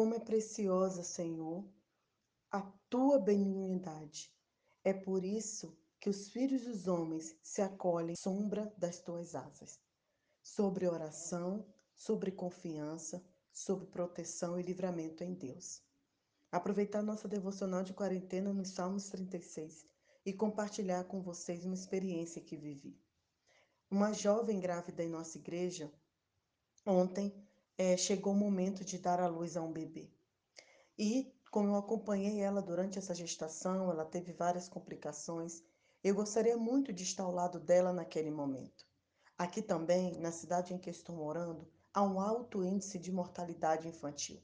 Como é preciosa, Senhor, a tua benignidade. É por isso que os filhos dos homens se acolhem sombra das tuas asas. Sobre oração, sobre confiança, sobre proteção e livramento em Deus. Aproveitar nossa devocional de quarentena nos Salmos 36 e compartilhar com vocês uma experiência que vivi. Uma jovem grávida em nossa igreja, ontem, é, chegou o momento de dar à luz a um bebê. E, como eu acompanhei ela durante essa gestação, ela teve várias complicações, eu gostaria muito de estar ao lado dela naquele momento. Aqui também, na cidade em que estou morando, há um alto índice de mortalidade infantil.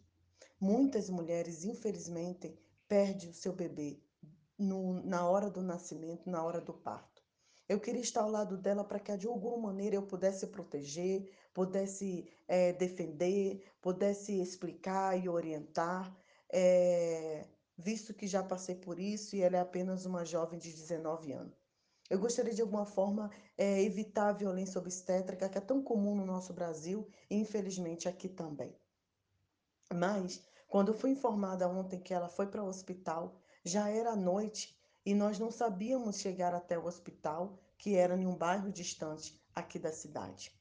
Muitas mulheres, infelizmente, perdem o seu bebê no, na hora do nascimento, na hora do parto. Eu queria estar ao lado dela para que de alguma maneira eu pudesse proteger, pudesse é, defender, pudesse explicar e orientar. É, visto que já passei por isso e ela é apenas uma jovem de 19 anos. Eu gostaria de alguma forma é, evitar a violência obstétrica que é tão comum no nosso Brasil e infelizmente aqui também. Mas, quando eu fui informada ontem que ela foi para o hospital, já era noite e nós não sabíamos chegar até o hospital, que era em um bairro distante aqui da cidade.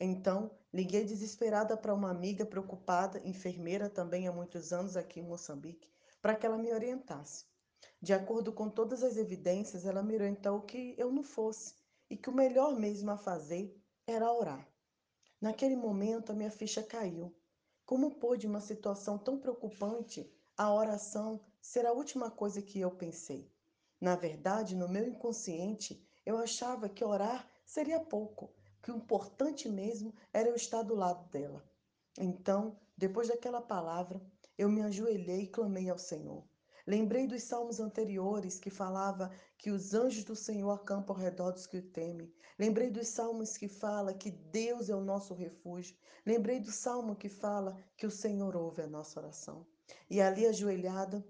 Então, liguei desesperada para uma amiga preocupada, enfermeira também há muitos anos aqui em Moçambique, para que ela me orientasse. De acordo com todas as evidências, ela me orientou que eu não fosse e que o melhor mesmo a fazer era orar. Naquele momento, a minha ficha caiu. Como pôde uma situação tão preocupante a oração ser a última coisa que eu pensei? Na verdade, no meu inconsciente, eu achava que orar seria pouco, que o importante mesmo era eu estar do lado dela. Então, depois daquela palavra, eu me ajoelhei e clamei ao Senhor. Lembrei dos salmos anteriores que falava que os anjos do Senhor acampam ao redor dos que o temem. Lembrei dos salmos que fala que Deus é o nosso refúgio. Lembrei do salmo que fala que o Senhor ouve a nossa oração. E ali ajoelhada,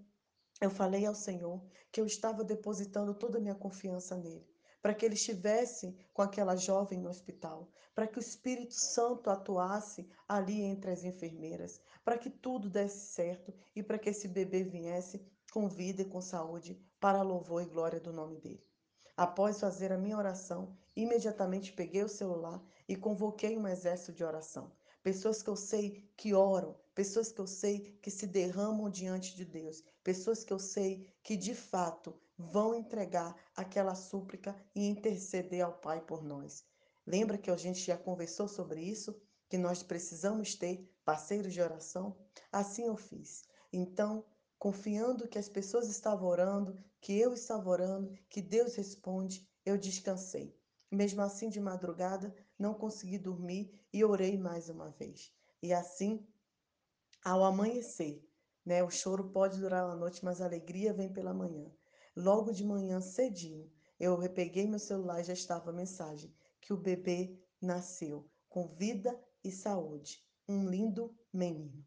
eu falei ao Senhor que eu estava depositando toda a minha confiança nele para que ele estivesse com aquela jovem no hospital, para que o Espírito Santo atuasse ali entre as enfermeiras, para que tudo desse certo e para que esse bebê viesse com vida e com saúde para louvor e glória do nome dele. Após fazer a minha oração, imediatamente peguei o celular e convoquei um exército de oração. Pessoas que eu sei que oram, pessoas que eu sei que se derramam diante de Deus, pessoas que eu sei que de fato vão entregar aquela súplica e interceder ao Pai por nós. Lembra que a gente já conversou sobre isso? Que nós precisamos ter parceiros de oração? Assim eu fiz. Então, confiando que as pessoas estavam orando, que eu estava orando, que Deus responde, eu descansei. Mesmo assim, de madrugada, não consegui dormir e orei mais uma vez. E assim, ao amanhecer, né, o choro pode durar uma noite, mas a alegria vem pela manhã. Logo de manhã, cedinho, eu repeguei meu celular e já estava a mensagem que o bebê nasceu com vida e saúde. Um lindo menino.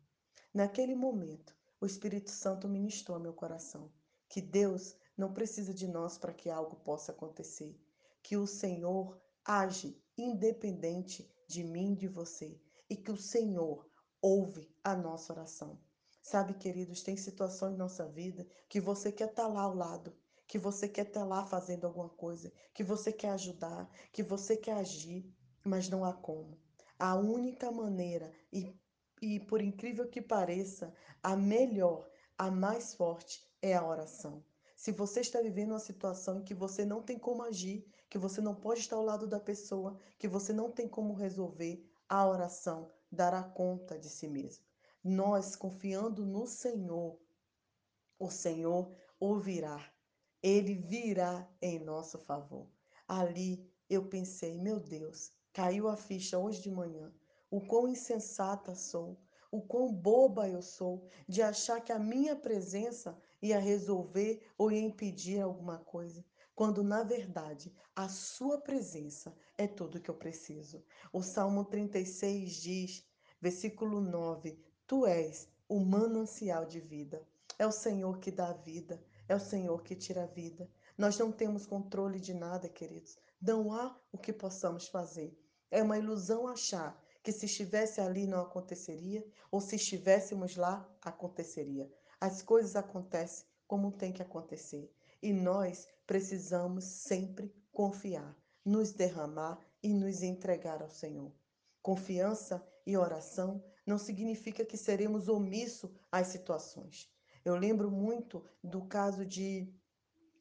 Naquele momento, o Espírito Santo ministrou meu coração que Deus não precisa de nós para que algo possa acontecer, que o Senhor age independente de mim e de você e que o Senhor ouve a nossa oração. Sabe, queridos, tem situações em nossa vida que você quer estar lá ao lado, que você quer estar lá fazendo alguma coisa, que você quer ajudar, que você quer agir, mas não há como. A única maneira, e, e por incrível que pareça, a melhor, a mais forte é a oração. Se você está vivendo uma situação em que você não tem como agir, que você não pode estar ao lado da pessoa, que você não tem como resolver, a oração dará conta de si mesmo. Nós confiando no Senhor, o Senhor ouvirá, ele virá em nosso favor. Ali eu pensei, meu Deus, caiu a ficha hoje de manhã, o quão insensata sou, o quão boba eu sou de achar que a minha presença ia resolver ou ia impedir alguma coisa, quando na verdade a sua presença é tudo que eu preciso. O Salmo 36 diz, versículo 9: Tu és o manancial de vida. É o Senhor que dá a vida, é o Senhor que tira a vida. Nós não temos controle de nada, queridos. Não há o que possamos fazer. É uma ilusão achar que se estivesse ali não aconteceria, ou se estivéssemos lá, aconteceria. As coisas acontecem como tem que acontecer. E nós precisamos sempre confiar, nos derramar e nos entregar ao Senhor. Confiança e oração não significa que seremos omissos às situações. Eu lembro muito do caso de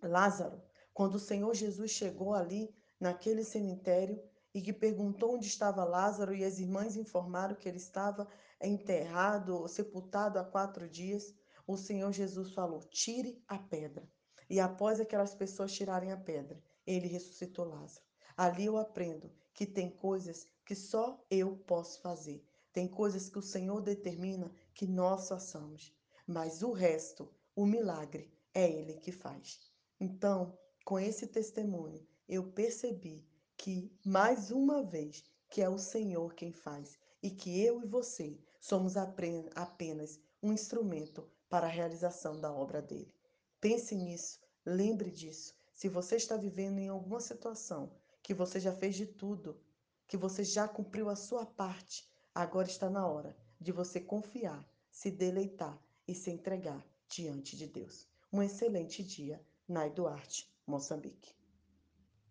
Lázaro, quando o Senhor Jesus chegou ali naquele cemitério e que perguntou onde estava Lázaro e as irmãs informaram que ele estava enterrado, sepultado há quatro dias, o Senhor Jesus falou: tire a pedra. E após aquelas pessoas tirarem a pedra, ele ressuscitou Lázaro. Ali eu aprendo que tem coisas que só eu posso fazer. Tem coisas que o Senhor determina que nós façamos. Mas o resto, o milagre, é Ele que faz. Então, com esse testemunho, eu percebi que, mais uma vez, que é o Senhor quem faz e que eu e você somos apenas um instrumento para a realização da obra dele. Pense nisso, lembre disso. Se você está vivendo em alguma situação que você já fez de tudo, que você já cumpriu a sua parte, agora está na hora de você confiar, se deleitar e se entregar diante de Deus. Um excelente dia, Nai Duarte, Moçambique.